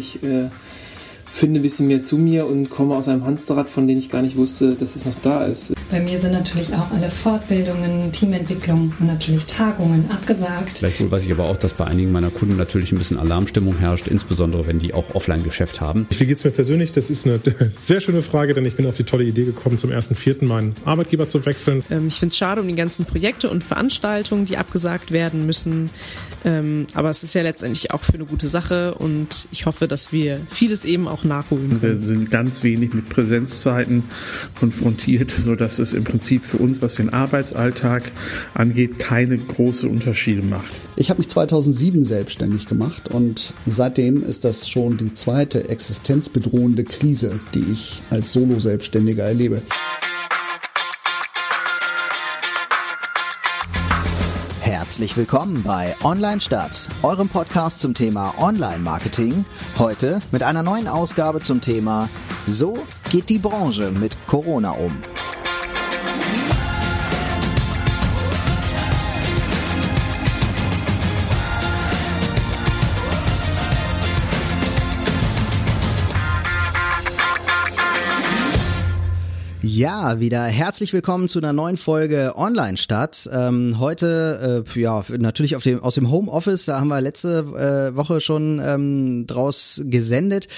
ich äh, finde ein bisschen mehr zu mir und komme aus einem Hamsterrad, von dem ich gar nicht wusste, dass es noch da ist. Bei mir sind natürlich auch alle Fortbildungen, Teamentwicklung und natürlich Tagungen abgesagt. Gleichwohl weiß ich aber auch, dass bei einigen meiner Kunden natürlich ein bisschen Alarmstimmung herrscht, insbesondere wenn die auch Offline-Geschäft haben. Wie geht es mir persönlich? Das ist eine sehr schöne Frage, denn ich bin auf die tolle Idee gekommen, zum 1.4. meinen Arbeitgeber zu wechseln. Ähm, ich finde es schade um die ganzen Projekte und Veranstaltungen, die abgesagt werden müssen. Ähm, aber es ist ja letztendlich auch für eine gute Sache und ich hoffe, dass wir vieles eben auch nachholen können. Wir sind ganz wenig mit Präsenzzeiten konfrontiert, sodass es im Prinzip für uns, was den Arbeitsalltag angeht, keine große Unterschiede macht. Ich habe mich 2007 selbstständig gemacht und seitdem ist das schon die zweite existenzbedrohende Krise, die ich als Solo-Selbstständiger erlebe. Herzlich willkommen bei Online Stadt, eurem Podcast zum Thema Online-Marketing. Heute mit einer neuen Ausgabe zum Thema So geht die Branche mit Corona um. Ja, wieder herzlich willkommen zu einer neuen Folge Online Stadt. Ähm, heute, äh, ja, natürlich auf dem, aus dem Homeoffice, da haben wir letzte äh, Woche schon ähm, draus gesendet.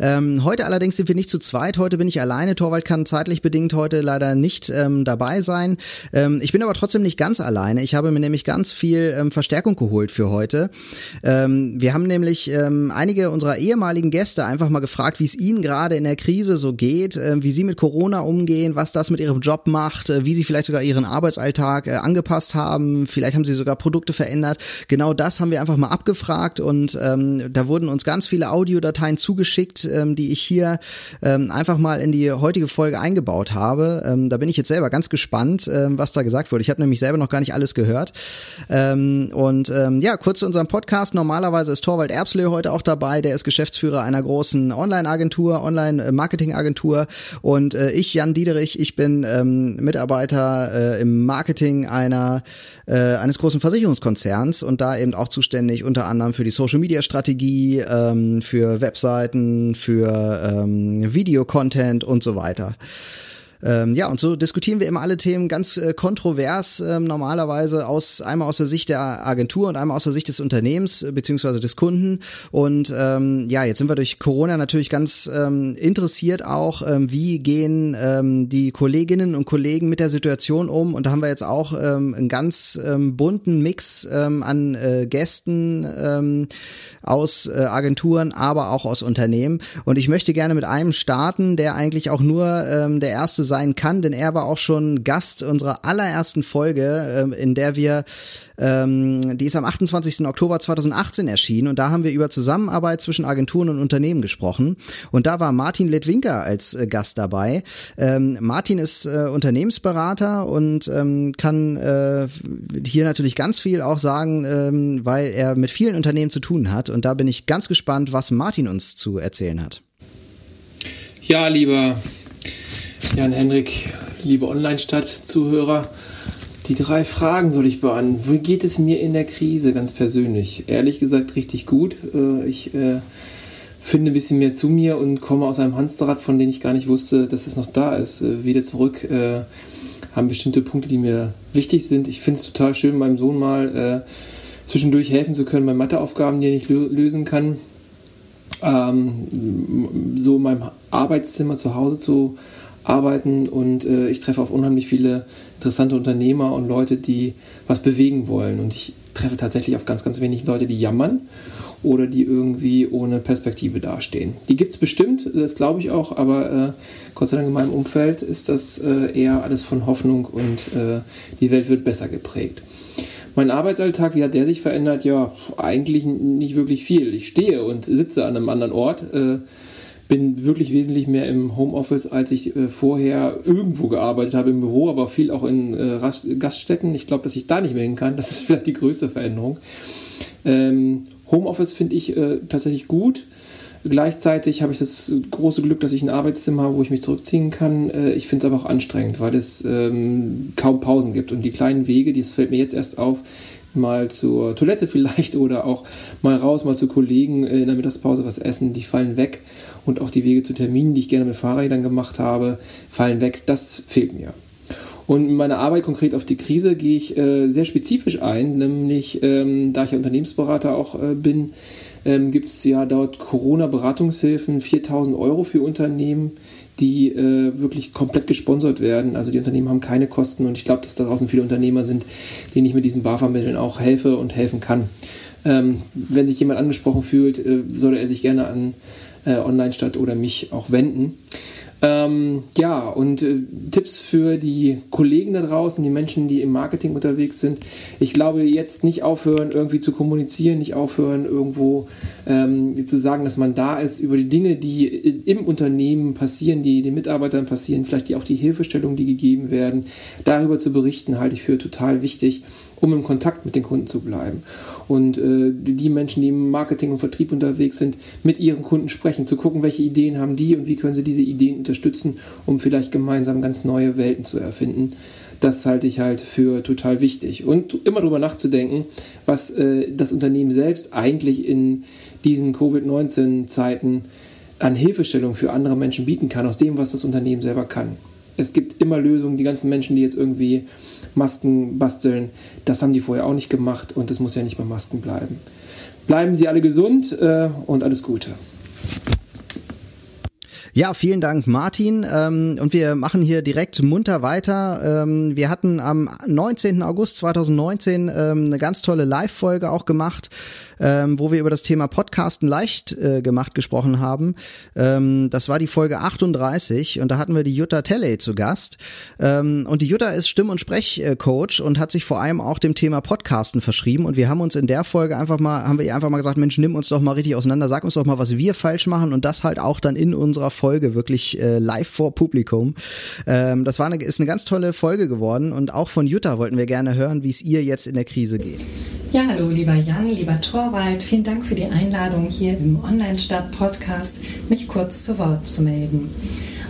Ähm, heute allerdings sind wir nicht zu zweit, heute bin ich alleine. Torwald kann zeitlich bedingt heute leider nicht ähm, dabei sein. Ähm, ich bin aber trotzdem nicht ganz alleine. Ich habe mir nämlich ganz viel ähm, Verstärkung geholt für heute. Ähm, wir haben nämlich ähm, einige unserer ehemaligen Gäste einfach mal gefragt, wie es ihnen gerade in der Krise so geht, äh, wie sie mit Corona umgehen sehen, was das mit ihrem Job macht, äh, wie sie vielleicht sogar ihren Arbeitsalltag äh, angepasst haben. Vielleicht haben sie sogar Produkte verändert. Genau das haben wir einfach mal abgefragt und ähm, da wurden uns ganz viele Audiodateien zugeschickt, ähm, die ich hier ähm, einfach mal in die heutige Folge eingebaut habe. Ähm, da bin ich jetzt selber ganz gespannt, ähm, was da gesagt wurde. Ich habe nämlich selber noch gar nicht alles gehört. Ähm, und ähm, ja, kurz zu unserem Podcast. Normalerweise ist Torwald Erbslö heute auch dabei. Der ist Geschäftsführer einer großen Online-Agentur, Online-Marketing-Agentur. Und äh, ich, Jan Diederich, Friedrich. Ich bin ähm, Mitarbeiter äh, im Marketing einer äh, eines großen Versicherungskonzerns und da eben auch zuständig unter anderem für die Social Media Strategie, ähm, für Webseiten, für ähm, Videocontent und so weiter. Ähm, ja, und so diskutieren wir immer alle Themen ganz äh, kontrovers, ähm, normalerweise aus einmal aus der Sicht der Agentur und einmal aus der Sicht des Unternehmens äh, beziehungsweise des Kunden. Und ähm, ja, jetzt sind wir durch Corona natürlich ganz ähm, interessiert auch, ähm, wie gehen ähm, die Kolleginnen und Kollegen mit der Situation um. Und da haben wir jetzt auch ähm, einen ganz ähm, bunten Mix ähm, an äh, Gästen ähm, aus äh, Agenturen, aber auch aus Unternehmen. Und ich möchte gerne mit einem starten, der eigentlich auch nur ähm, der erste sein kann, denn er war auch schon Gast unserer allerersten Folge, äh, in der wir ähm, die ist am 28. Oktober 2018 erschienen und da haben wir über Zusammenarbeit zwischen Agenturen und Unternehmen gesprochen. Und da war Martin Ledwinker als äh, Gast dabei. Ähm, Martin ist äh, Unternehmensberater und ähm, kann äh, hier natürlich ganz viel auch sagen, ähm, weil er mit vielen Unternehmen zu tun hat. Und da bin ich ganz gespannt, was Martin uns zu erzählen hat. Ja, lieber Jan-Henrik, liebe Online-Stadt-Zuhörer, die drei Fragen soll ich beantworten. Wie geht es mir in der Krise ganz persönlich? Ehrlich gesagt richtig gut. Äh, ich äh, finde ein bisschen mehr zu mir und komme aus einem Hamsterrad, von dem ich gar nicht wusste, dass es noch da ist. Äh, wieder zurück haben bestimmte Punkte, die mir wichtig sind. Ich finde es total schön, meinem Sohn mal zwischendurch helfen zu können bei Matheaufgaben, die er nicht lösen kann. Ähm, so in meinem Arbeitszimmer zu Hause zu arbeiten und äh, ich treffe auf unheimlich viele interessante Unternehmer und Leute, die was bewegen wollen. Und ich treffe tatsächlich auf ganz, ganz wenig Leute, die jammern oder die irgendwie ohne Perspektive dastehen. Die gibt es bestimmt, das glaube ich auch, aber äh, Gott sei Dank in meinem Umfeld ist das äh, eher alles von Hoffnung und äh, die Welt wird besser geprägt. Mein Arbeitsalltag, wie hat der sich verändert? Ja, eigentlich nicht wirklich viel. Ich stehe und sitze an einem anderen Ort äh, bin wirklich wesentlich mehr im Homeoffice, als ich äh, vorher irgendwo gearbeitet habe, im Büro, aber viel auch in äh, Gaststätten. Ich glaube, dass ich da nicht mehr hin kann. Das ist vielleicht die größte Veränderung. Ähm, Homeoffice finde ich äh, tatsächlich gut. Gleichzeitig habe ich das große Glück, dass ich ein Arbeitszimmer habe, wo ich mich zurückziehen kann. Äh, ich finde es aber auch anstrengend, weil es ähm, kaum Pausen gibt. Und die kleinen Wege, das fällt mir jetzt erst auf, mal zur Toilette vielleicht oder auch mal raus, mal zu Kollegen in der Mittagspause was essen, die fallen weg. Und auch die Wege zu Terminen, die ich gerne mit Fahrrädern gemacht habe, fallen weg. Das fehlt mir. Und in meiner Arbeit konkret auf die Krise gehe ich äh, sehr spezifisch ein, nämlich ähm, da ich ja Unternehmensberater auch äh, bin, ähm, gibt es ja dort Corona-Beratungshilfen, 4000 Euro für Unternehmen, die äh, wirklich komplett gesponsert werden. Also die Unternehmen haben keine Kosten und ich glaube, dass da draußen viele Unternehmer sind, denen ich mit diesen BAFA-Mitteln auch helfe und helfen kann. Ähm, wenn sich jemand angesprochen fühlt, äh, soll er sich gerne an äh, Online-Stadt oder mich auch wenden. Ähm, ja, und äh, Tipps für die Kollegen da draußen, die Menschen, die im Marketing unterwegs sind. Ich glaube, jetzt nicht aufhören, irgendwie zu kommunizieren, nicht aufhören, irgendwo ähm, zu sagen, dass man da ist, über die Dinge, die im Unternehmen passieren, die den Mitarbeitern passieren, vielleicht die, auch die Hilfestellungen, die gegeben werden, darüber zu berichten, halte ich für total wichtig um im Kontakt mit den Kunden zu bleiben. Und äh, die Menschen, die im Marketing und Vertrieb unterwegs sind, mit ihren Kunden sprechen, zu gucken, welche Ideen haben die und wie können sie diese Ideen unterstützen, um vielleicht gemeinsam ganz neue Welten zu erfinden. Das halte ich halt für total wichtig. Und immer darüber nachzudenken, was äh, das Unternehmen selbst eigentlich in diesen Covid-19-Zeiten an Hilfestellung für andere Menschen bieten kann, aus dem, was das Unternehmen selber kann. Es gibt immer Lösungen, die ganzen Menschen, die jetzt irgendwie Masken basteln. Das haben die vorher auch nicht gemacht und das muss ja nicht bei Masken bleiben. Bleiben Sie alle gesund äh, und alles Gute. Ja, vielen Dank, Martin. Ähm, und wir machen hier direkt munter weiter. Ähm, wir hatten am 19. August 2019 ähm, eine ganz tolle Live-Folge auch gemacht, ähm, wo wir über das Thema Podcasten leicht äh, gemacht gesprochen haben. Ähm, das war die Folge 38 und da hatten wir die Jutta Telley zu Gast. Ähm, und die Jutta ist Stimm- und Sprechcoach und hat sich vor allem auch dem Thema Podcasten verschrieben. Und wir haben uns in der Folge einfach mal, haben wir ihr einfach mal gesagt, Mensch, nimm uns doch mal richtig auseinander, sag uns doch mal, was wir falsch machen und das halt auch dann in unserer Folge wirklich äh, live vor Publikum. Ähm, das war eine, ist eine ganz tolle Folge geworden und auch von Jutta wollten wir gerne hören, wie es ihr jetzt in der Krise geht. Ja, hallo, lieber Jan, lieber Torwald. Vielen Dank für die Einladung hier im Online-Stadt-Podcast, mich kurz zu Wort zu melden.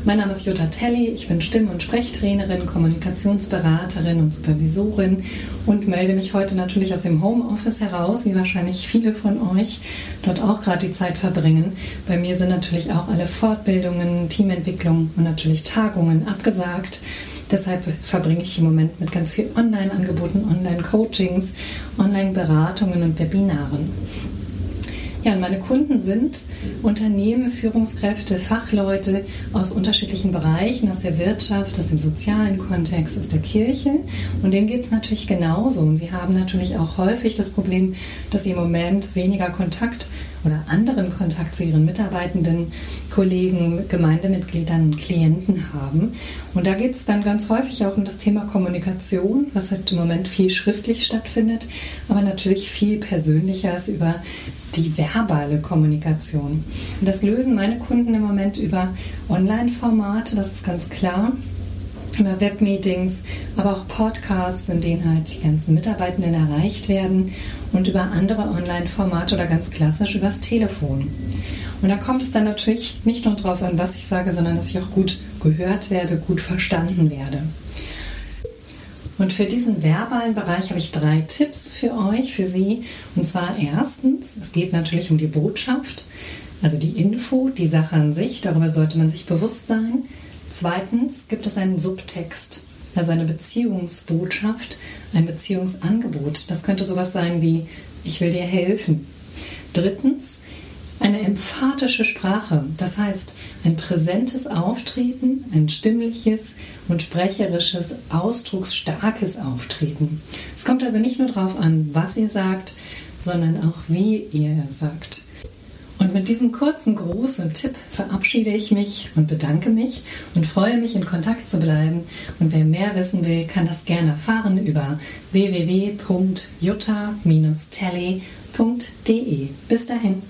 Mein Name ist Jutta Telly, ich bin Stimm- und Sprechtrainerin, Kommunikationsberaterin und Supervisorin und melde mich heute natürlich aus dem Homeoffice heraus, wie wahrscheinlich viele von euch dort auch gerade die Zeit verbringen. Bei mir sind natürlich auch alle Fortbildungen, Teamentwicklung und natürlich Tagungen abgesagt. Deshalb verbringe ich im Moment mit ganz viel Online-Angeboten, Online-Coachings, Online-Beratungen und Webinaren. Ja, und meine Kunden sind Unternehmen, Führungskräfte, Fachleute aus unterschiedlichen Bereichen, aus der Wirtschaft, aus dem sozialen Kontext, aus der Kirche. Und denen geht es natürlich genauso. Und sie haben natürlich auch häufig das Problem, dass sie im Moment weniger Kontakt oder anderen Kontakt zu ihren Mitarbeitenden, Kollegen, Gemeindemitgliedern und Klienten haben. Und da geht es dann ganz häufig auch um das Thema Kommunikation, was halt im Moment viel schriftlich stattfindet, aber natürlich viel persönlicher ist über die verbale Kommunikation. Und das lösen meine Kunden im Moment über Online-Formate, das ist ganz klar über Webmeetings, aber auch Podcasts, in denen halt die ganzen Mitarbeitenden erreicht werden und über andere Online-Formate oder ganz klassisch übers Telefon. Und da kommt es dann natürlich nicht nur darauf an, was ich sage, sondern dass ich auch gut gehört werde, gut verstanden werde. Und für diesen verbalen Bereich habe ich drei Tipps für euch, für Sie. Und zwar erstens, es geht natürlich um die Botschaft, also die Info, die Sache an sich, darüber sollte man sich bewusst sein. Zweitens gibt es einen Subtext, also eine Beziehungsbotschaft, ein Beziehungsangebot. Das könnte sowas sein wie, ich will dir helfen. Drittens, eine emphatische Sprache, das heißt ein präsentes Auftreten, ein stimmliches und sprecherisches, ausdrucksstarkes Auftreten. Es kommt also nicht nur darauf an, was ihr sagt, sondern auch wie ihr sagt. Und mit diesem kurzen Gruß und Tipp verabschiede ich mich und bedanke mich und freue mich, in Kontakt zu bleiben. Und wer mehr wissen will, kann das gerne erfahren über www.jutta-tally.de. Bis dahin.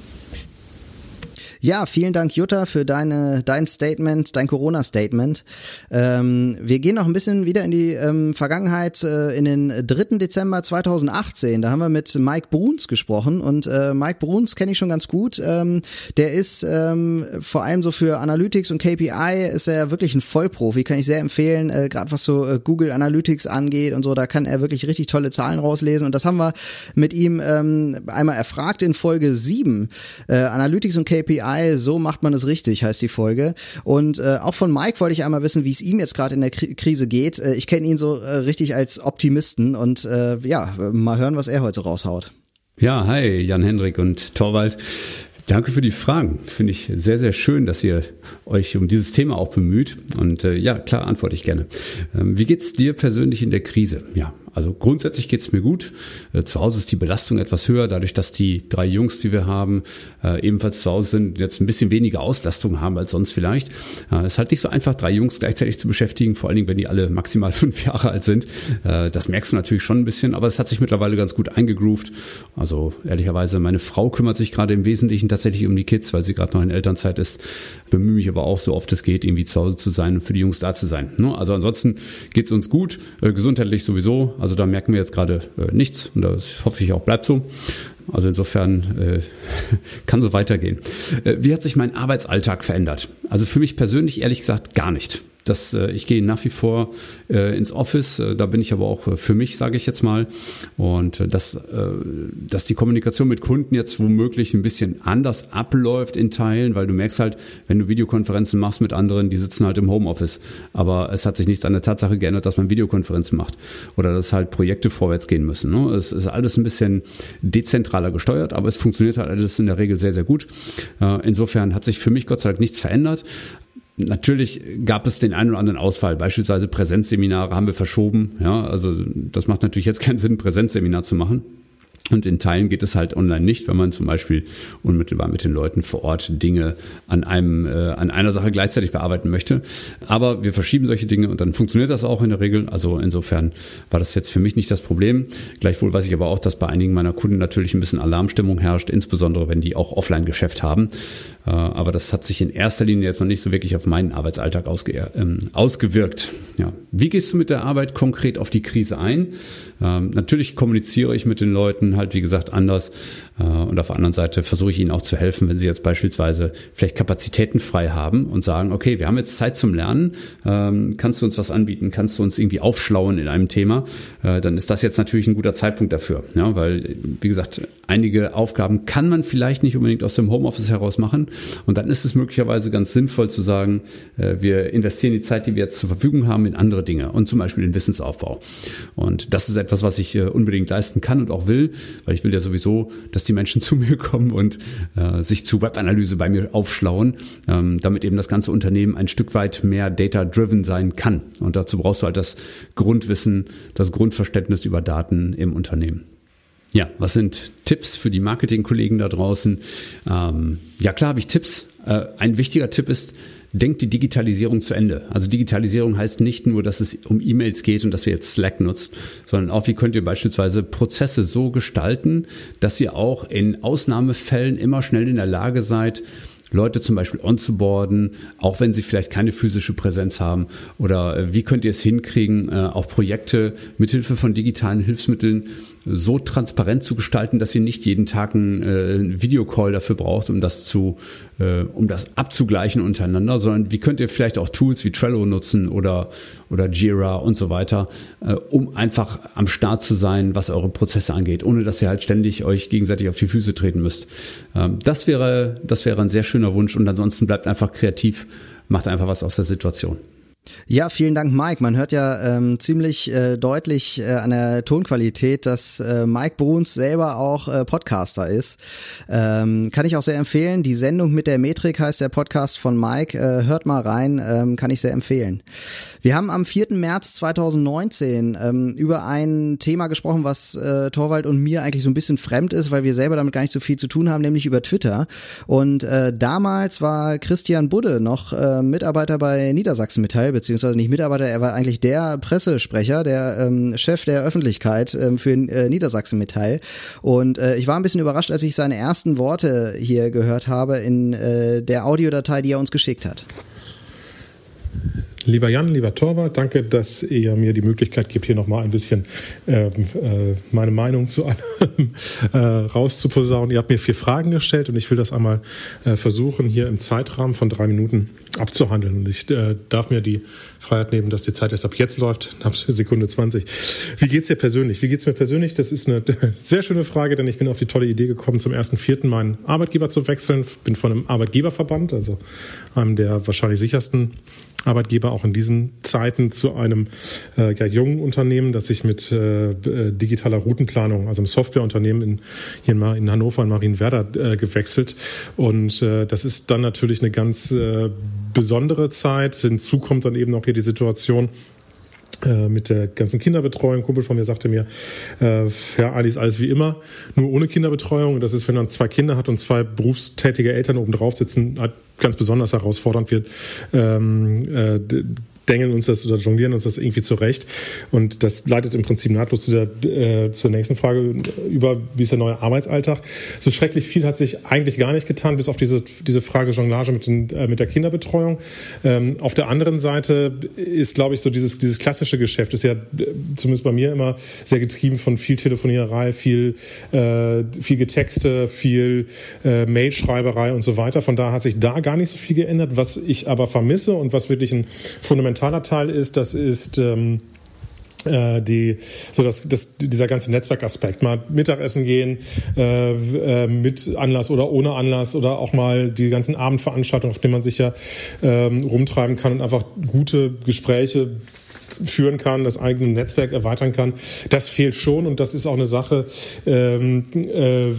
Ja, vielen Dank, Jutta, für deine, dein Statement, dein Corona-Statement. Ähm, wir gehen noch ein bisschen wieder in die ähm, Vergangenheit, äh, in den 3. Dezember 2018. Da haben wir mit Mike Bruns gesprochen und äh, Mike Bruns kenne ich schon ganz gut. Ähm, der ist ähm, vor allem so für Analytics und KPI ist er wirklich ein Vollprofi, kann ich sehr empfehlen, äh, gerade was so äh, Google Analytics angeht und so, da kann er wirklich richtig tolle Zahlen rauslesen und das haben wir mit ihm ähm, einmal erfragt in Folge 7. Äh, Analytics und KPI Ei, so macht man es richtig, heißt die Folge. Und äh, auch von Mike wollte ich einmal wissen, wie es ihm jetzt gerade in der Kri Krise geht. Äh, ich kenne ihn so äh, richtig als Optimisten und äh, ja, mal hören, was er heute raushaut. Ja, hi, Jan-Hendrik und Torwald. Danke für die Fragen. Finde ich sehr, sehr schön, dass ihr euch um dieses Thema auch bemüht. Und äh, ja, klar, antworte ich gerne. Ähm, wie geht's dir persönlich in der Krise? Ja, also grundsätzlich geht's mir gut. Äh, zu Hause ist die Belastung etwas höher, dadurch, dass die drei Jungs, die wir haben, äh, ebenfalls zu Hause sind, jetzt ein bisschen weniger Auslastung haben als sonst vielleicht. Es ist halt nicht so einfach, drei Jungs gleichzeitig zu beschäftigen, vor allen Dingen, wenn die alle maximal fünf Jahre alt sind. Äh, das merkst du natürlich schon ein bisschen, aber es hat sich mittlerweile ganz gut eingegroovt. Also ehrlicherweise, meine Frau kümmert sich gerade im Wesentlichen tatsächlich um die Kids, weil sie gerade noch in Elternzeit ist. Bemühe mich aber auch so oft es geht, irgendwie zu Hause zu sein und für die Jungs da zu sein. Ne? Also ansonsten geht's uns gut, gesundheitlich sowieso. Also da merken wir jetzt gerade äh, nichts und das hoffe ich auch bleibt so. Also insofern äh, kann so weitergehen. Äh, wie hat sich mein Arbeitsalltag verändert? Also für mich persönlich ehrlich gesagt gar nicht. Das, äh, ich gehe nach wie vor äh, ins Office, äh, da bin ich aber auch äh, für mich, sage ich jetzt mal. Und äh, dass, äh, dass die Kommunikation mit Kunden jetzt womöglich ein bisschen anders abläuft in Teilen, weil du merkst halt, wenn du Videokonferenzen machst mit anderen, die sitzen halt im Homeoffice. Aber es hat sich nichts an der Tatsache geändert, dass man Videokonferenzen macht oder dass halt Projekte vorwärts gehen müssen. Ne? Es ist alles ein bisschen dezentraler gesteuert, aber es funktioniert halt alles in der Regel sehr, sehr gut. Äh, insofern hat sich für mich Gott sei Dank nichts verändert. Natürlich gab es den einen oder anderen Ausfall. Beispielsweise Präsenzseminare haben wir verschoben. Ja, also das macht natürlich jetzt keinen Sinn, Präsenzseminar zu machen. Und in Teilen geht es halt online nicht, wenn man zum Beispiel unmittelbar mit den Leuten vor Ort Dinge an einem, äh, an einer Sache gleichzeitig bearbeiten möchte. Aber wir verschieben solche Dinge und dann funktioniert das auch in der Regel. Also insofern war das jetzt für mich nicht das Problem. Gleichwohl weiß ich aber auch, dass bei einigen meiner Kunden natürlich ein bisschen Alarmstimmung herrscht, insbesondere wenn die auch Offline-Geschäft haben. Äh, aber das hat sich in erster Linie jetzt noch nicht so wirklich auf meinen Arbeitsalltag ausge, äh, ausgewirkt. Ja. Wie gehst du mit der Arbeit konkret auf die Krise ein? Ähm, natürlich kommuniziere ich mit den Leuten halt, wie gesagt, anders. Äh, und auf der anderen Seite versuche ich ihnen auch zu helfen, wenn sie jetzt beispielsweise vielleicht Kapazitäten frei haben und sagen, okay, wir haben jetzt Zeit zum Lernen. Ähm, kannst du uns was anbieten? Kannst du uns irgendwie aufschlauen in einem Thema? Äh, dann ist das jetzt natürlich ein guter Zeitpunkt dafür. Ja, weil, wie gesagt, einige Aufgaben kann man vielleicht nicht unbedingt aus dem Homeoffice heraus machen. Und dann ist es möglicherweise ganz sinnvoll zu sagen, äh, wir investieren die Zeit, die wir jetzt zur Verfügung haben, in andere Dinge und zum Beispiel den Wissensaufbau. Und das ist etwas, was ich unbedingt leisten kann und auch will, weil ich will ja sowieso, dass die Menschen zu mir kommen und äh, sich zu Webanalyse bei mir aufschlauen, ähm, damit eben das ganze Unternehmen ein Stück weit mehr data-driven sein kann. Und dazu brauchst du halt das Grundwissen, das Grundverständnis über Daten im Unternehmen. Ja, was sind Tipps für die Marketingkollegen da draußen? Ähm, ja, klar habe ich Tipps. Äh, ein wichtiger Tipp ist, denkt die Digitalisierung zu Ende. Also Digitalisierung heißt nicht nur, dass es um E-Mails geht und dass ihr jetzt Slack nutzt, sondern auch, wie könnt ihr beispielsweise Prozesse so gestalten, dass ihr auch in Ausnahmefällen immer schnell in der Lage seid, Leute zum Beispiel onzuboarden, auch wenn sie vielleicht keine physische Präsenz haben? Oder äh, wie könnt ihr es hinkriegen, äh, auch Projekte mithilfe von digitalen Hilfsmitteln so transparent zu gestalten, dass ihr nicht jeden Tag einen äh, Videocall dafür braucht, um das zu, äh, um das abzugleichen untereinander, sondern wie könnt ihr vielleicht auch Tools wie Trello nutzen oder oder Jira und so weiter, äh, um einfach am Start zu sein, was eure Prozesse angeht, ohne dass ihr halt ständig euch gegenseitig auf die Füße treten müsst. Ähm, das wäre das wäre ein sehr schöner Wunsch und ansonsten bleibt einfach kreativ, macht einfach was aus der Situation. Ja, vielen Dank, Mike. Man hört ja ähm, ziemlich äh, deutlich äh, an der Tonqualität, dass äh, Mike Bruns selber auch äh, Podcaster ist. Ähm, kann ich auch sehr empfehlen. Die Sendung mit der Metrik heißt der Podcast von Mike. Äh, hört mal rein, ähm, kann ich sehr empfehlen. Wir haben am 4. März 2019 ähm, über ein Thema gesprochen, was äh, Torwald und mir eigentlich so ein bisschen fremd ist, weil wir selber damit gar nicht so viel zu tun haben, nämlich über Twitter. Und äh, damals war Christian Budde noch äh, Mitarbeiter bei Niedersachsen Metall beziehungsweise nicht Mitarbeiter, er war eigentlich der Pressesprecher, der ähm, Chef der Öffentlichkeit ähm, für äh, Niedersachsen Metall. Und äh, ich war ein bisschen überrascht, als ich seine ersten Worte hier gehört habe in äh, der Audiodatei, die er uns geschickt hat. Lieber Jan, lieber Torwart, danke, dass ihr mir die Möglichkeit gibt, hier nochmal ein bisschen ähm, äh, meine Meinung zu allem äh, rauszuposaunen. Ihr habt mir vier Fragen gestellt und ich will das einmal äh, versuchen, hier im Zeitrahmen von drei Minuten abzuhandeln. Und ich äh, darf mir die Freiheit nehmen, dass die Zeit erst ab jetzt läuft, ab Sekunde 20. Wie geht's dir persönlich? Wie geht's mir persönlich? Das ist eine sehr schöne Frage, denn ich bin auf die tolle Idee gekommen, zum ersten Vierten meinen Arbeitgeber zu wechseln. Bin von einem Arbeitgeberverband, also einem der wahrscheinlich sichersten Arbeitgeber auch in diesen Zeiten zu einem äh, ja, jungen Unternehmen, das sich mit äh, äh digitaler Routenplanung, also einem Softwareunternehmen in, hier in, in Hannover und Marienwerder äh, gewechselt. Und äh, das ist dann natürlich eine ganz äh, besondere Zeit. Hinzu kommt dann eben auch hier die Situation, mit der ganzen Kinderbetreuung. Kumpel von mir sagte mir, äh, ja, eigentlich ist alles wie immer, nur ohne Kinderbetreuung. Das ist, wenn man zwei Kinder hat und zwei berufstätige Eltern oben drauf sitzen, halt ganz besonders herausfordernd wird. Ähm, äh, dengeln uns das oder jonglieren uns das irgendwie zurecht. Und das leitet im Prinzip nahtlos zu der, äh, zur nächsten Frage über, wie ist der neue Arbeitsalltag. So schrecklich viel hat sich eigentlich gar nicht getan, bis auf diese, diese Frage Jonglage mit, den, äh, mit der Kinderbetreuung. Ähm, auf der anderen Seite ist, glaube ich, so dieses, dieses klassische Geschäft, ist ja zumindest bei mir immer sehr getrieben von viel Telefoniererei, viel, äh, viel Getexte, viel äh, Mailschreiberei und so weiter. Von daher hat sich da gar nicht so viel geändert. Was ich aber vermisse und was wirklich ein fundamental fundamentaler Teil ist, das ist ähm, äh, die so das, das dieser ganze Netzwerkaspekt mal Mittagessen gehen äh, äh, mit Anlass oder ohne Anlass oder auch mal die ganzen Abendveranstaltungen auf denen man sich ja ähm, rumtreiben kann und einfach gute Gespräche führen kann, das eigene Netzwerk erweitern kann. Das fehlt schon und das ist auch eine Sache, ähm, äh,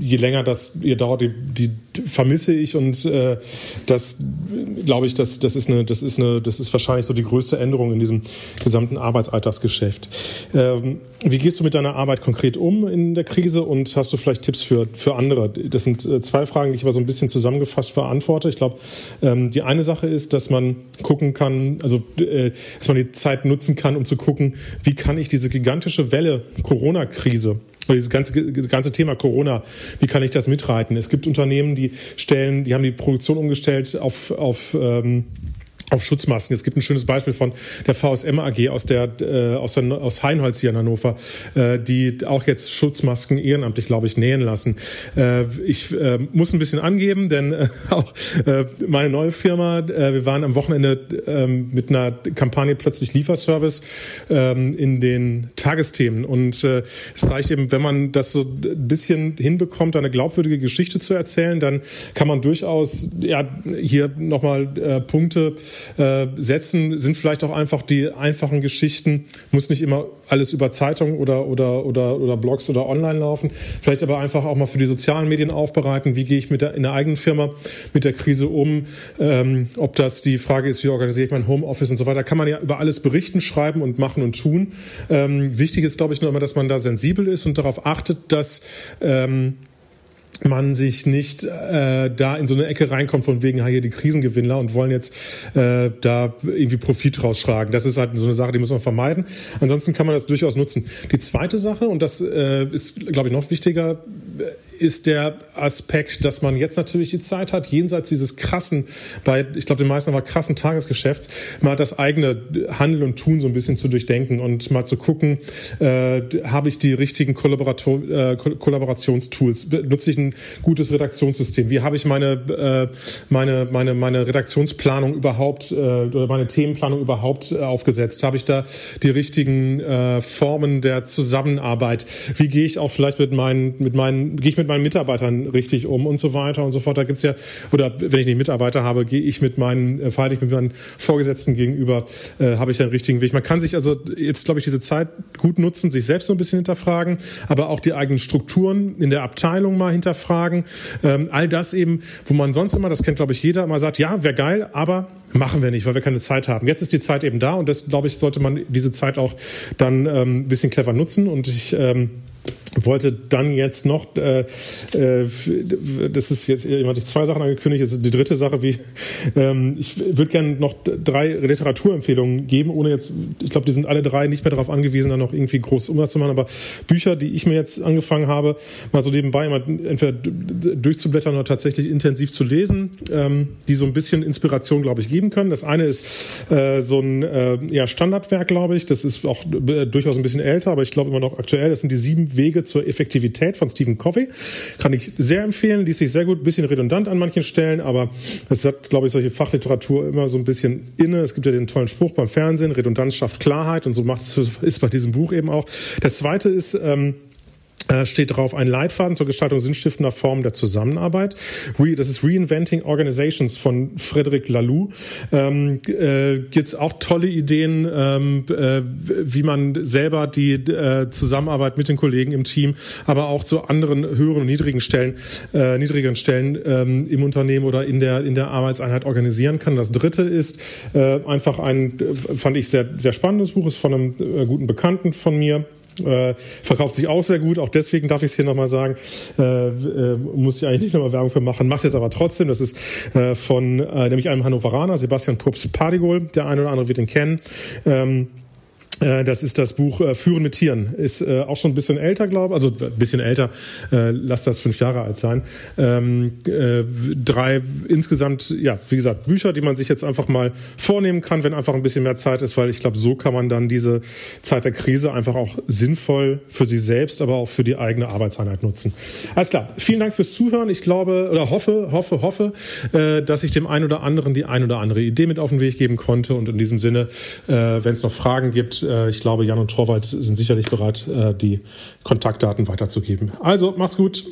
je länger das ihr dauert, die, die vermisse ich und äh, das glaube ich, das, das ist eine, das ist eine, das ist wahrscheinlich so die größte Änderung in diesem gesamten Arbeitsalltagsgeschäft. Ähm, wie gehst du mit deiner Arbeit konkret um in der Krise und hast du vielleicht Tipps für, für andere? Das sind äh, zwei Fragen, die ich aber so ein bisschen zusammengefasst beantworte. Ich glaube, ähm, die eine Sache ist, dass man gucken kann, also äh, dass man die Zeit nutzen kann, um zu gucken, wie kann ich diese gigantische Welle Corona-Krise dieses ganze, ganze Thema Corona, wie kann ich das mitreiten? Es gibt Unternehmen, die stellen, die haben die Produktion umgestellt auf, auf ähm, auf Schutzmasken. Es gibt ein schönes Beispiel von der VSM AG aus der äh, aus, der, aus Heinholz hier in Hannover, äh, die auch jetzt Schutzmasken ehrenamtlich, glaube ich, nähen lassen. Äh, ich äh, muss ein bisschen angeben, denn äh, auch äh, meine neue Firma, äh, wir waren am Wochenende äh, mit einer Kampagne plötzlich Lieferservice äh, in den Tagesthemen und äh, es zeigt eben, wenn man das so ein bisschen hinbekommt, eine glaubwürdige Geschichte zu erzählen, dann kann man durchaus ja hier nochmal äh, Punkte äh, setzen, sind vielleicht auch einfach die einfachen Geschichten, muss nicht immer alles über Zeitungen oder, oder, oder, oder Blogs oder online laufen, vielleicht aber einfach auch mal für die sozialen Medien aufbereiten, wie gehe ich mit der, in der eigenen Firma mit der Krise um, ähm, ob das die Frage ist, wie organisiere ich mein Homeoffice und so weiter, kann man ja über alles berichten, schreiben und machen und tun. Ähm, wichtig ist, glaube ich, nur immer, dass man da sensibel ist und darauf achtet, dass ähm, man sich nicht äh, da in so eine Ecke reinkommt von wegen hier die Krisengewinnler und wollen jetzt äh, da irgendwie Profit rausschlagen. Das ist halt so eine Sache, die muss man vermeiden. Ansonsten kann man das durchaus nutzen. Die zweite Sache, und das äh, ist, glaube ich, noch wichtiger, ist der Aspekt, dass man jetzt natürlich die Zeit hat, jenseits dieses krassen, bei, ich glaube, den meisten aber krassen Tagesgeschäfts, mal das eigene Handeln und Tun so ein bisschen zu durchdenken und mal zu gucken, äh, habe ich die richtigen Kollaborator, äh, Kollaborationstools, nutze ich ein gutes Redaktionssystem, wie habe ich meine, äh, meine, meine, meine Redaktionsplanung überhaupt äh, oder meine Themenplanung überhaupt äh, aufgesetzt, habe ich da die richtigen äh, Formen der Zusammenarbeit, wie gehe ich auch vielleicht mit meinen, mit meinen, gehe ich mit mit meinen Mitarbeitern richtig um und so weiter und so fort. Da gibt's ja, oder wenn ich nicht Mitarbeiter habe, gehe ich mit meinen, äh, verhalte ich mit meinen Vorgesetzten gegenüber, äh, habe ich einen richtigen Weg. Man kann sich also jetzt, glaube ich, diese Zeit gut nutzen, sich selbst so ein bisschen hinterfragen, aber auch die eigenen Strukturen in der Abteilung mal hinterfragen. Ähm, all das eben, wo man sonst immer, das kennt, glaube ich, jeder, immer sagt, ja, wäre geil, aber machen wir nicht, weil wir keine Zeit haben. Jetzt ist die Zeit eben da und das, glaube ich, sollte man diese Zeit auch dann ähm, ein bisschen clever nutzen und ich ähm, wollte dann jetzt noch, äh, äh, das ist jetzt, immer hatte ich zwei Sachen angekündigt, jetzt die dritte Sache, wie ähm, ich würde gerne noch drei Literaturempfehlungen geben, ohne jetzt, ich glaube, die sind alle drei nicht mehr darauf angewiesen, dann noch irgendwie groß Umsatz zu machen, aber Bücher, die ich mir jetzt angefangen habe, mal so nebenbei immer entweder durchzublättern oder tatsächlich intensiv zu lesen, ähm, die so ein bisschen Inspiration, glaube ich, geben können. Das eine ist äh, so ein äh, ja, Standardwerk, glaube ich, das ist auch äh, durchaus ein bisschen älter, aber ich glaube immer noch aktuell, das sind die sieben Wege zur Effektivität von Stephen Covey. Kann ich sehr empfehlen, liest sich sehr gut, bisschen redundant an manchen Stellen, aber es hat, glaube ich, solche Fachliteratur immer so ein bisschen inne. Es gibt ja den tollen Spruch beim Fernsehen, Redundanz schafft Klarheit und so macht es bei diesem Buch eben auch. Das zweite ist ähm, äh, steht drauf ein Leitfaden zur Gestaltung sinnstiftender Formen der Zusammenarbeit. das ist Reinventing Organizations von Frederic Laloux. Ähm, äh, gibt's auch tolle Ideen, ähm, äh, wie man selber die äh, Zusammenarbeit mit den Kollegen im Team, aber auch zu anderen höheren und niedrigen Stellen, äh, niedrigeren Stellen ähm, im Unternehmen oder in der in der Arbeitseinheit organisieren kann. Das Dritte ist äh, einfach ein, fand ich sehr sehr spannendes Buch, ist von einem äh, guten Bekannten von mir äh, verkauft sich auch sehr gut, auch deswegen darf ich es hier nochmal sagen. Äh, äh, muss ich eigentlich nicht nochmal Werbung für machen, mache jetzt aber trotzdem. Das ist äh, von äh, nämlich einem Hannoveraner, Sebastian Probst Pardigol, der eine oder andere wird ihn kennen. Ähm, äh, das ist das Buch äh, Führen mit Tieren. Ist äh, auch schon ein bisschen älter, glaube ich. Also ein bisschen älter. Äh, lass das fünf Jahre alt sein. Ähm, äh, drei insgesamt, ja, wie gesagt, Bücher, die man sich jetzt einfach mal vornehmen kann, wenn einfach ein bisschen mehr Zeit ist, weil ich glaube, so kann man dann diese Zeit der Krise einfach auch sinnvoll für sich selbst, aber auch für die eigene Arbeitseinheit nutzen. Alles klar. Vielen Dank fürs Zuhören. Ich glaube oder hoffe, hoffe, hoffe, äh, dass ich dem einen oder anderen die ein oder andere Idee mit auf den Weg geben konnte. Und in diesem Sinne, äh, wenn es noch Fragen gibt, äh, ich glaube, Jan und Torwald sind sicherlich bereit, äh, die Kontaktdaten weiterzugeben. Also, macht's gut.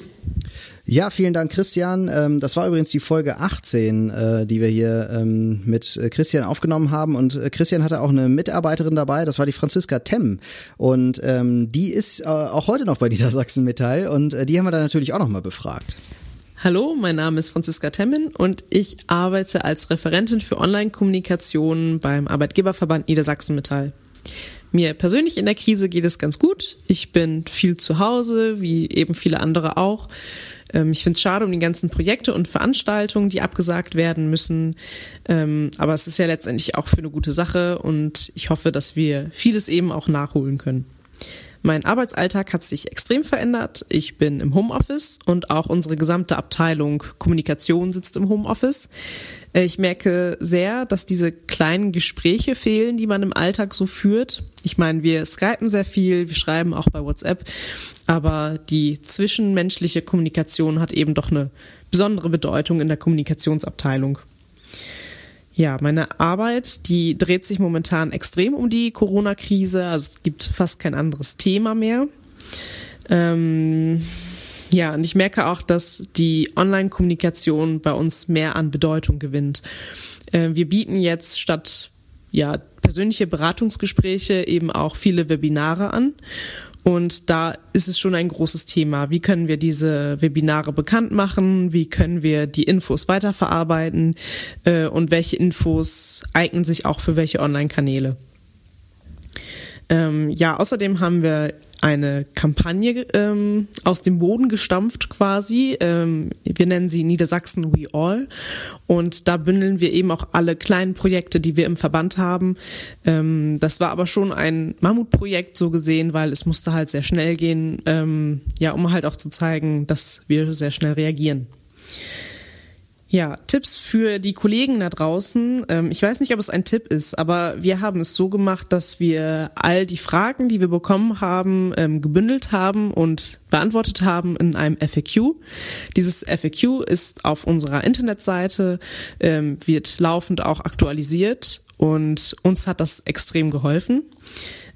Ja, vielen Dank, Christian. Ähm, das war übrigens die Folge 18, äh, die wir hier ähm, mit Christian aufgenommen haben. Und Christian hatte auch eine Mitarbeiterin dabei, das war die Franziska Temm. Und ähm, die ist auch heute noch bei Niedersachsen Metall und die haben wir dann natürlich auch nochmal befragt. Hallo, mein Name ist Franziska Temmen und ich arbeite als Referentin für Online-Kommunikation beim Arbeitgeberverband Niedersachsen Metall. Mir persönlich in der Krise geht es ganz gut. Ich bin viel zu Hause, wie eben viele andere auch. Ähm, ich finde es schade um die ganzen Projekte und Veranstaltungen, die abgesagt werden müssen. Ähm, aber es ist ja letztendlich auch für eine gute Sache und ich hoffe, dass wir vieles eben auch nachholen können. Mein Arbeitsalltag hat sich extrem verändert. Ich bin im Homeoffice und auch unsere gesamte Abteilung Kommunikation sitzt im Homeoffice. Ich merke sehr, dass diese kleinen Gespräche fehlen, die man im Alltag so führt. Ich meine, wir skypen sehr viel, wir schreiben auch bei WhatsApp, aber die zwischenmenschliche Kommunikation hat eben doch eine besondere Bedeutung in der Kommunikationsabteilung. Ja, meine Arbeit, die dreht sich momentan extrem um die Corona-Krise. Also es gibt fast kein anderes Thema mehr. Ähm, ja, und ich merke auch, dass die Online-Kommunikation bei uns mehr an Bedeutung gewinnt. Äh, wir bieten jetzt statt ja, persönliche Beratungsgespräche eben auch viele Webinare an. Und da ist es schon ein großes Thema. Wie können wir diese Webinare bekannt machen? Wie können wir die Infos weiterverarbeiten? Äh, und welche Infos eignen sich auch für welche Online-Kanäle? Ähm, ja, außerdem haben wir eine Kampagne ähm, aus dem Boden gestampft quasi. Ähm, wir nennen sie Niedersachsen We All. Und da bündeln wir eben auch alle kleinen Projekte, die wir im Verband haben. Ähm, das war aber schon ein Mammutprojekt so gesehen, weil es musste halt sehr schnell gehen, ähm, ja, um halt auch zu zeigen, dass wir sehr schnell reagieren. Ja, Tipps für die Kollegen da draußen. Ähm, ich weiß nicht, ob es ein Tipp ist, aber wir haben es so gemacht, dass wir all die Fragen, die wir bekommen haben, ähm, gebündelt haben und beantwortet haben in einem FAQ. Dieses FAQ ist auf unserer Internetseite, ähm, wird laufend auch aktualisiert und uns hat das extrem geholfen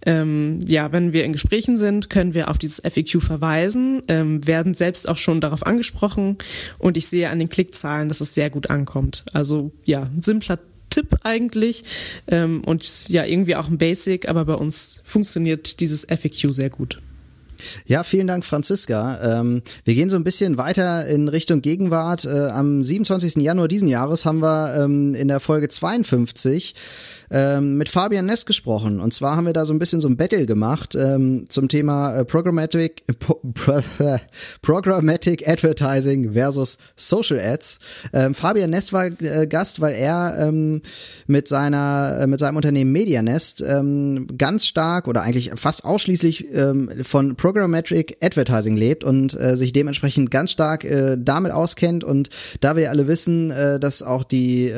ähm, ja, wenn wir in Gesprächen sind, können wir auf dieses FAQ verweisen, ähm, werden selbst auch schon darauf angesprochen und ich sehe an den Klickzahlen, dass es sehr gut ankommt. Also ja, simpler Tipp eigentlich ähm, und ja, irgendwie auch ein Basic, aber bei uns funktioniert dieses FAQ sehr gut. Ja, vielen Dank, Franziska. Ähm, wir gehen so ein bisschen weiter in Richtung Gegenwart. Äh, am 27. Januar diesen Jahres haben wir ähm, in der Folge 52 ähm, mit Fabian Ness gesprochen. Und zwar haben wir da so ein bisschen so ein Battle gemacht ähm, zum Thema äh, Programmatic, äh, Pro Programmatic Advertising versus Social Ads. Ähm, Fabian Ness war äh, Gast, weil er ähm, mit seiner äh, mit seinem Unternehmen Medianest ähm, ganz stark oder eigentlich fast ausschließlich ähm, von Programmatic Advertising lebt und äh, sich dementsprechend ganz stark äh, damit auskennt. Und da wir alle wissen, dass auch die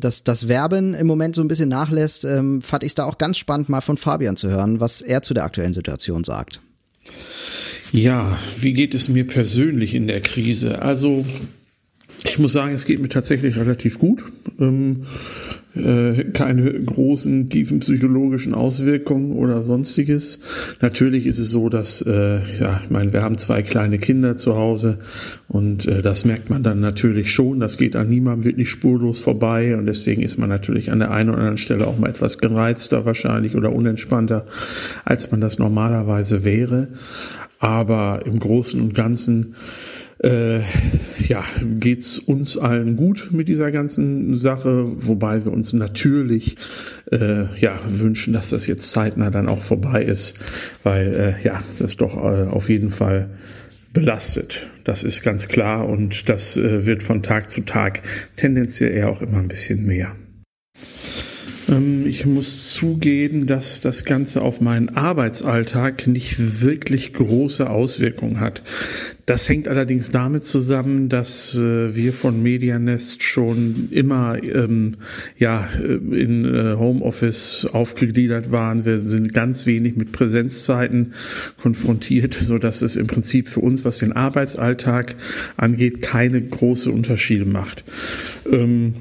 dass das Werben im Moment so ein bisschen nachlässt, ähm, fand ich es da auch ganz spannend, mal von Fabian zu hören, was er zu der aktuellen Situation sagt. Ja, wie geht es mir persönlich in der Krise? Also ich muss sagen, es geht mir tatsächlich relativ gut. Ähm, äh, keine großen, tiefen psychologischen Auswirkungen oder sonstiges. Natürlich ist es so, dass, äh, ja, ich meine, wir haben zwei kleine Kinder zu Hause und äh, das merkt man dann natürlich schon. Das geht an niemandem wirklich spurlos vorbei und deswegen ist man natürlich an der einen oder anderen Stelle auch mal etwas gereizter wahrscheinlich oder unentspannter, als man das normalerweise wäre. Aber im Großen und Ganzen äh, ja, geht's uns allen gut mit dieser ganzen Sache, wobei wir uns natürlich äh, ja wünschen, dass das jetzt zeitnah dann auch vorbei ist, weil äh, ja, das doch äh, auf jeden Fall belastet. Das ist ganz klar und das äh, wird von Tag zu Tag tendenziell eher auch immer ein bisschen mehr. Ähm, ich muss zugeben, dass das Ganze auf meinen Arbeitsalltag nicht wirklich große Auswirkungen hat. Das hängt allerdings damit zusammen, dass äh, wir von Medianest schon immer ähm, ja, äh, in äh, Homeoffice aufgegliedert waren. Wir sind ganz wenig mit Präsenzzeiten konfrontiert, so dass es im Prinzip für uns, was den Arbeitsalltag angeht, keine große Unterschiede macht. Ähm,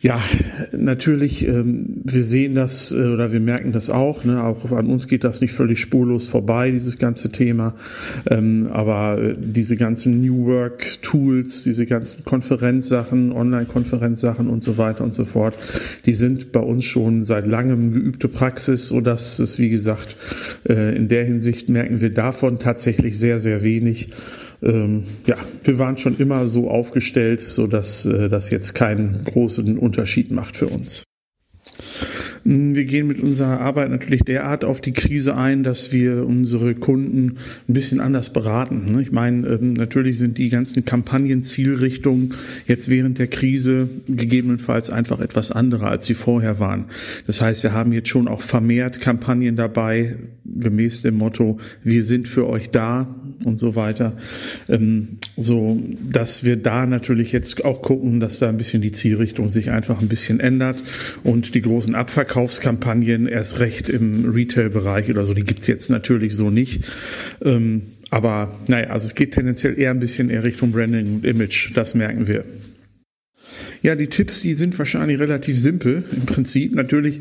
ja, natürlich, ähm, wir sehen das äh, oder wir merken das auch. Ne? Auch an uns geht das nicht völlig spurlos vorbei, dieses ganze Thema. Ähm, aber äh, diese ganzen New Work Tools, diese ganzen Konferenzsachen, Online-Konferenzsachen und so weiter und so fort, die sind bei uns schon seit langem geübte Praxis, so dass es, wie gesagt, äh, in der Hinsicht merken wir davon tatsächlich sehr, sehr wenig ähm, ja, wir waren schon immer so aufgestellt, so dass äh, das jetzt keinen großen Unterschied macht für uns. Mm, wir gehen mit unserer Arbeit natürlich derart auf die Krise ein, dass wir unsere Kunden ein bisschen anders beraten. Ne? Ich meine, ähm, natürlich sind die ganzen Kampagnenzielrichtungen jetzt während der Krise gegebenenfalls einfach etwas andere, als sie vorher waren. Das heißt, wir haben jetzt schon auch vermehrt Kampagnen dabei, gemäß dem Motto, wir sind für euch da und so weiter. Ähm, so, dass wir da natürlich jetzt auch gucken, dass da ein bisschen die Zielrichtung sich einfach ein bisschen ändert und die großen Abverkaufskampagnen erst recht im Retail-Bereich oder so, die gibt's jetzt natürlich so nicht. Ähm, aber naja, also es geht tendenziell eher ein bisschen eher Richtung Branding und Image, das merken wir. Ja, die Tipps, die sind wahrscheinlich relativ simpel im Prinzip. Natürlich,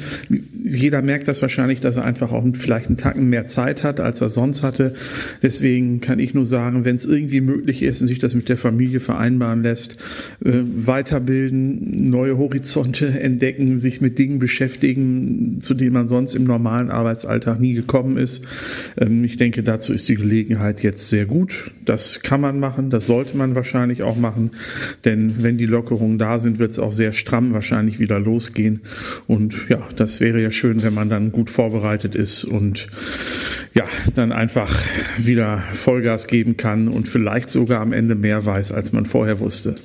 jeder merkt das wahrscheinlich, dass er einfach auch vielleicht einen Tacken mehr Zeit hat, als er sonst hatte. Deswegen kann ich nur sagen, wenn es irgendwie möglich ist und sich das mit der Familie vereinbaren lässt, äh, weiterbilden, neue Horizonte entdecken, sich mit Dingen beschäftigen, zu denen man sonst im normalen Arbeitsalltag nie gekommen ist. Ähm, ich denke, dazu ist die Gelegenheit jetzt sehr gut. Das kann man machen, das sollte man wahrscheinlich auch machen, denn wenn die Lockerungen da sind, wird es auch sehr stramm wahrscheinlich wieder losgehen. Und ja, das wäre ja schön, wenn man dann gut vorbereitet ist und ja, dann einfach wieder Vollgas geben kann und vielleicht sogar am Ende mehr weiß, als man vorher wusste.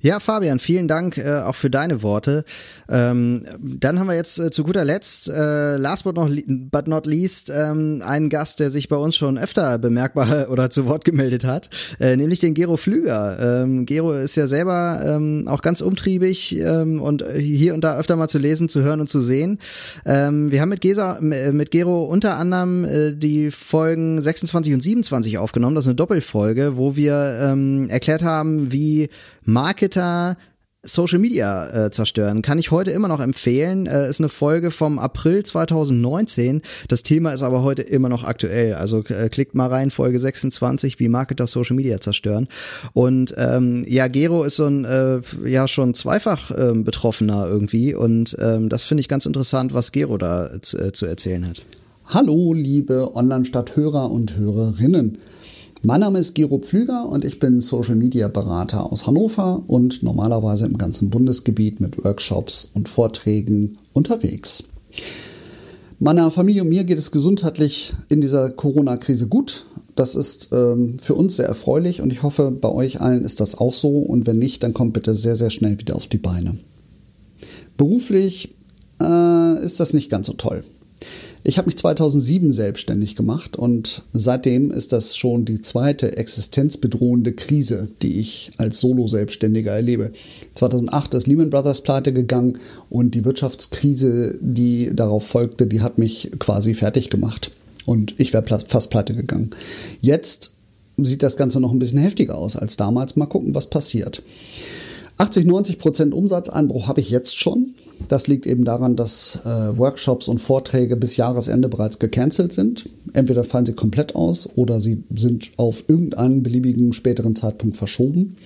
Ja, Fabian, vielen Dank äh, auch für deine Worte. Ähm, dann haben wir jetzt äh, zu guter Letzt, äh, last but not, but not least, ähm, einen Gast, der sich bei uns schon öfter bemerkbar oder zu Wort gemeldet hat, äh, nämlich den Gero Flüger. Ähm, Gero ist ja selber ähm, auch ganz umtriebig ähm, und hier und da öfter mal zu lesen, zu hören und zu sehen. Ähm, wir haben mit, Gesa, mit Gero unter anderem äh, die Folgen 26 und 27 aufgenommen. Das ist eine Doppelfolge, wo wir ähm, erklärt haben, wie Marketer Social Media äh, zerstören. Kann ich heute immer noch empfehlen. Äh, ist eine Folge vom April 2019. Das Thema ist aber heute immer noch aktuell. Also äh, klickt mal rein, Folge 26, wie Marketer Social Media zerstören. Und ähm, ja, Gero ist so ein äh, ja schon zweifach äh, Betroffener irgendwie. Und ähm, das finde ich ganz interessant, was Gero da zu, äh, zu erzählen hat. Hallo, liebe Online-Stadt-Hörer und Hörerinnen. Mein Name ist Gero Pflüger und ich bin Social Media Berater aus Hannover und normalerweise im ganzen Bundesgebiet mit Workshops und Vorträgen unterwegs. Meiner Familie und mir geht es gesundheitlich in dieser Corona-Krise gut. Das ist ähm, für uns sehr erfreulich und ich hoffe, bei euch allen ist das auch so. Und wenn nicht, dann kommt bitte sehr, sehr schnell wieder auf die Beine. Beruflich äh, ist das nicht ganz so toll. Ich habe mich 2007 selbstständig gemacht und seitdem ist das schon die zweite existenzbedrohende Krise, die ich als Solo-Selbstständiger erlebe. 2008 ist Lehman Brothers pleite gegangen und die Wirtschaftskrise, die darauf folgte, die hat mich quasi fertig gemacht und ich wäre fast pleite gegangen. Jetzt sieht das Ganze noch ein bisschen heftiger aus als damals. Mal gucken, was passiert. 80, 90 Prozent Umsatzeinbruch habe ich jetzt schon. Das liegt eben daran, dass äh, Workshops und Vorträge bis Jahresende bereits gecancelt sind. Entweder fallen sie komplett aus oder sie sind auf irgendeinen beliebigen späteren Zeitpunkt verschoben.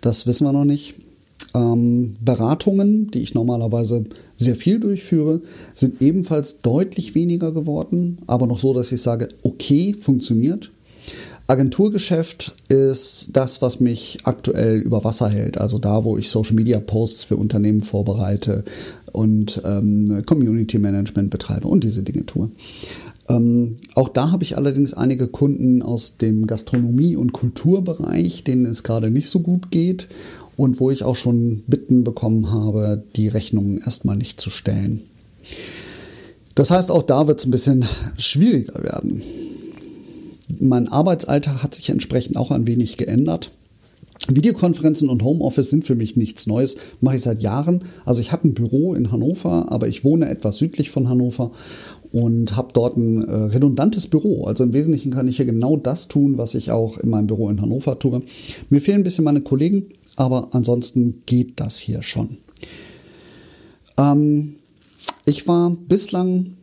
Das wissen wir noch nicht. Ähm, Beratungen, die ich normalerweise sehr viel durchführe, sind ebenfalls deutlich weniger geworden, aber noch so, dass ich sage, okay, funktioniert. Agenturgeschäft ist das, was mich aktuell über Wasser hält. Also da, wo ich Social Media Posts für Unternehmen vorbereite und ähm, Community Management betreibe und diese Dinge tue. Ähm, auch da habe ich allerdings einige Kunden aus dem Gastronomie- und Kulturbereich, denen es gerade nicht so gut geht und wo ich auch schon Bitten bekommen habe, die Rechnungen erstmal nicht zu stellen. Das heißt, auch da wird es ein bisschen schwieriger werden. Mein Arbeitsalltag hat sich entsprechend auch ein wenig geändert. Videokonferenzen und Homeoffice sind für mich nichts Neues, mache ich seit Jahren. Also ich habe ein Büro in Hannover, aber ich wohne etwas südlich von Hannover und habe dort ein äh, redundantes Büro. Also im Wesentlichen kann ich hier genau das tun, was ich auch in meinem Büro in Hannover tue. Mir fehlen ein bisschen meine Kollegen, aber ansonsten geht das hier schon. Ähm, ich war bislang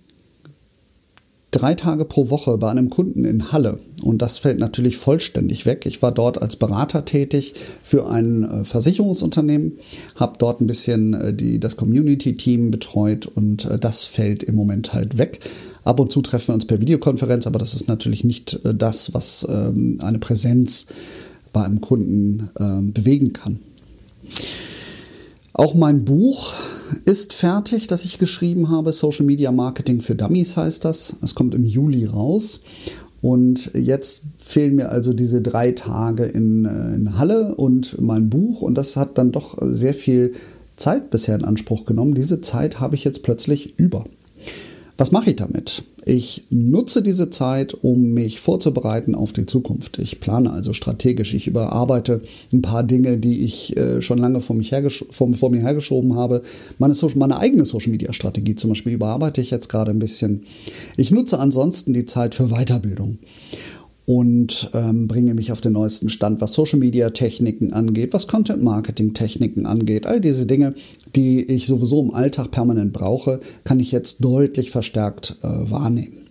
drei Tage pro Woche bei einem Kunden in Halle und das fällt natürlich vollständig weg. Ich war dort als Berater tätig für ein äh, Versicherungsunternehmen, habe dort ein bisschen äh, die, das Community-Team betreut und äh, das fällt im Moment halt weg. Ab und zu treffen wir uns per Videokonferenz, aber das ist natürlich nicht das, was ähm, eine Präsenz bei einem Kunden ähm, bewegen kann. Auch mein Buch ist fertig, das ich geschrieben habe. Social Media Marketing für Dummies heißt das. Es kommt im Juli raus. Und jetzt fehlen mir also diese drei Tage in, äh, in Halle und mein Buch. Und das hat dann doch sehr viel Zeit bisher in Anspruch genommen. Diese Zeit habe ich jetzt plötzlich über. Was mache ich damit? Ich nutze diese Zeit, um mich vorzubereiten auf die Zukunft. Ich plane also strategisch. Ich überarbeite ein paar Dinge, die ich äh, schon lange vor, mich vor, vor, mir hergeschoben habe. Meine, Social, meine eigene Social-Media-Strategie zum Beispiel überarbeite ich jetzt gerade ein bisschen. Ich nutze ansonsten die Zeit für Weiterbildung und ähm, bringe mich auf den neuesten Stand, was Social Media Techniken angeht, was Content Marketing Techniken angeht. All diese Dinge, die ich sowieso im Alltag permanent brauche, kann ich jetzt deutlich verstärkt äh, wahrnehmen.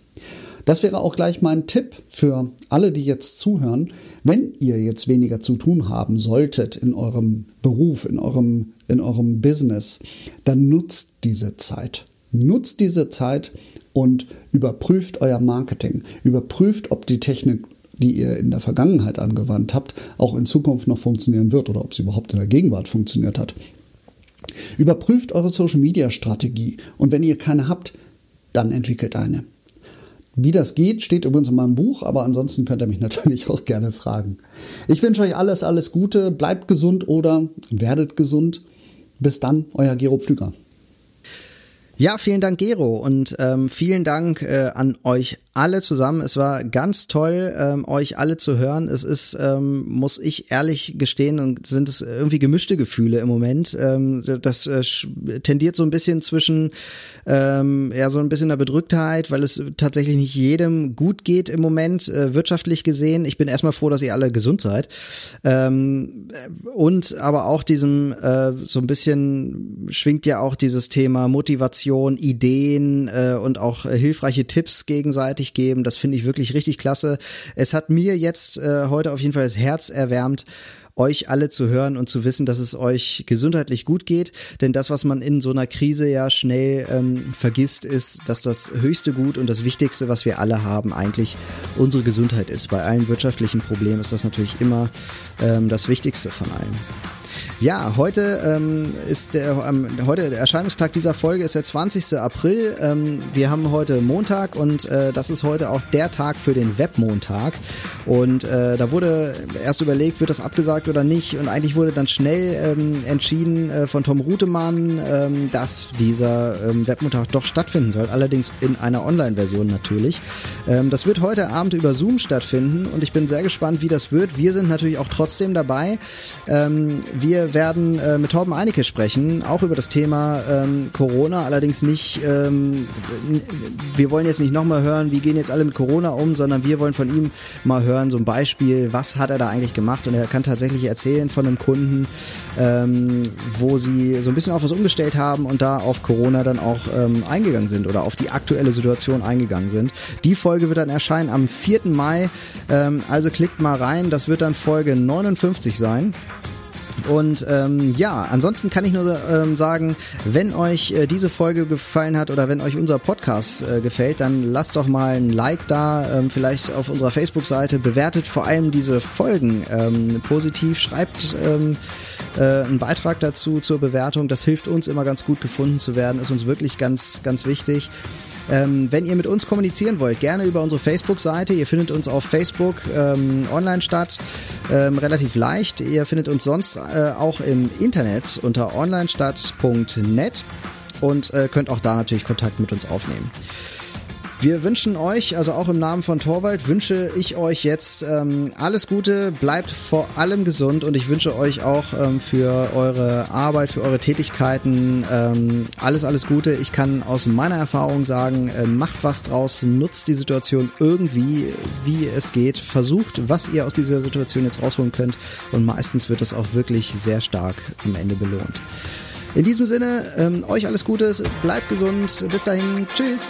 Das wäre auch gleich mein Tipp für alle, die jetzt zuhören. Wenn ihr jetzt weniger zu tun haben solltet in eurem Beruf, in eurem, in eurem Business, dann nutzt diese Zeit. Nutzt diese Zeit und überprüft euer Marketing. Überprüft, ob die Technik, die ihr in der Vergangenheit angewandt habt, auch in Zukunft noch funktionieren wird oder ob sie überhaupt in der Gegenwart funktioniert hat. Überprüft eure Social-Media-Strategie und wenn ihr keine habt, dann entwickelt eine. Wie das geht, steht übrigens in meinem Buch, aber ansonsten könnt ihr mich natürlich auch gerne fragen. Ich wünsche euch alles, alles Gute, bleibt gesund oder werdet gesund. Bis dann, euer Gero Pflüger. Ja, vielen Dank, Gero, und ähm, vielen Dank äh, an euch alle zusammen. Es war ganz toll, ähm, euch alle zu hören. Es ist, ähm, muss ich ehrlich gestehen, und sind es irgendwie gemischte Gefühle im Moment. Ähm, das äh, tendiert so ein bisschen zwischen, ähm, ja, so ein bisschen der Bedrücktheit, weil es tatsächlich nicht jedem gut geht im Moment, äh, wirtschaftlich gesehen. Ich bin erstmal froh, dass ihr alle gesund seid. Ähm, und aber auch diesem, äh, so ein bisschen schwingt ja auch dieses Thema Motivation, Ideen äh, und auch äh, hilfreiche Tipps gegenseitig gegenseitig geben. Das finde ich wirklich richtig klasse. Es hat mir jetzt äh, heute auf jeden Fall das Herz erwärmt euch alle zu hören und zu wissen, dass es euch gesundheitlich gut geht. Denn das, was man in so einer Krise ja schnell ähm, vergisst, ist, dass das höchste Gut und das Wichtigste, was wir alle haben, eigentlich unsere Gesundheit ist. Bei allen wirtschaftlichen Problemen ist das natürlich immer ähm, das Wichtigste von allen. Ja, heute ähm, ist der, ähm, heute der Erscheinungstag dieser Folge ist der 20. April. Ähm, wir haben heute Montag und äh, das ist heute auch der Tag für den Webmontag. Und äh, da wurde erst überlegt, wird das abgesagt oder nicht. Und eigentlich wurde dann schnell ähm, entschieden äh, von Tom Rutemann, ähm, dass dieser ähm, Webmontag doch stattfinden soll. Allerdings in einer Online-Version natürlich. Das wird heute Abend über Zoom stattfinden und ich bin sehr gespannt, wie das wird. Wir sind natürlich auch trotzdem dabei. Ähm, wir werden äh, mit Torben Einecke sprechen, auch über das Thema ähm, Corona, allerdings nicht, ähm, wir wollen jetzt nicht nochmal hören, wie gehen jetzt alle mit Corona um, sondern wir wollen von ihm mal hören, so ein Beispiel, was hat er da eigentlich gemacht und er kann tatsächlich erzählen von einem Kunden, ähm, wo sie so ein bisschen auf was umgestellt haben und da auf Corona dann auch ähm, eingegangen sind oder auf die aktuelle Situation eingegangen sind. Die Folge wird dann erscheinen am 4. Mai, ähm, also klickt mal rein, das wird dann Folge 59 sein. Und ähm, ja, ansonsten kann ich nur ähm, sagen, wenn euch äh, diese Folge gefallen hat oder wenn euch unser Podcast äh, gefällt, dann lasst doch mal ein Like da, ähm, vielleicht auf unserer Facebook-Seite, bewertet vor allem diese Folgen ähm, positiv, schreibt ähm, äh, einen Beitrag dazu zur Bewertung. Das hilft uns immer ganz gut gefunden zu werden, ist uns wirklich ganz, ganz wichtig. Ähm, wenn ihr mit uns kommunizieren wollt, gerne über unsere Facebook-Seite. Ihr findet uns auf Facebook ähm, online statt, ähm, relativ leicht. Ihr findet uns sonst äh, auch im Internet unter onlinestadt.net und äh, könnt auch da natürlich Kontakt mit uns aufnehmen. Wir wünschen euch, also auch im Namen von Torwald, wünsche ich euch jetzt ähm, alles Gute, bleibt vor allem gesund und ich wünsche euch auch ähm, für eure Arbeit, für eure Tätigkeiten ähm, alles, alles Gute. Ich kann aus meiner Erfahrung sagen, äh, macht was draus, nutzt die Situation irgendwie, wie es geht, versucht, was ihr aus dieser Situation jetzt rausholen könnt und meistens wird es auch wirklich sehr stark am Ende belohnt. In diesem Sinne, ähm, euch alles Gute, bleibt gesund, bis dahin, tschüss.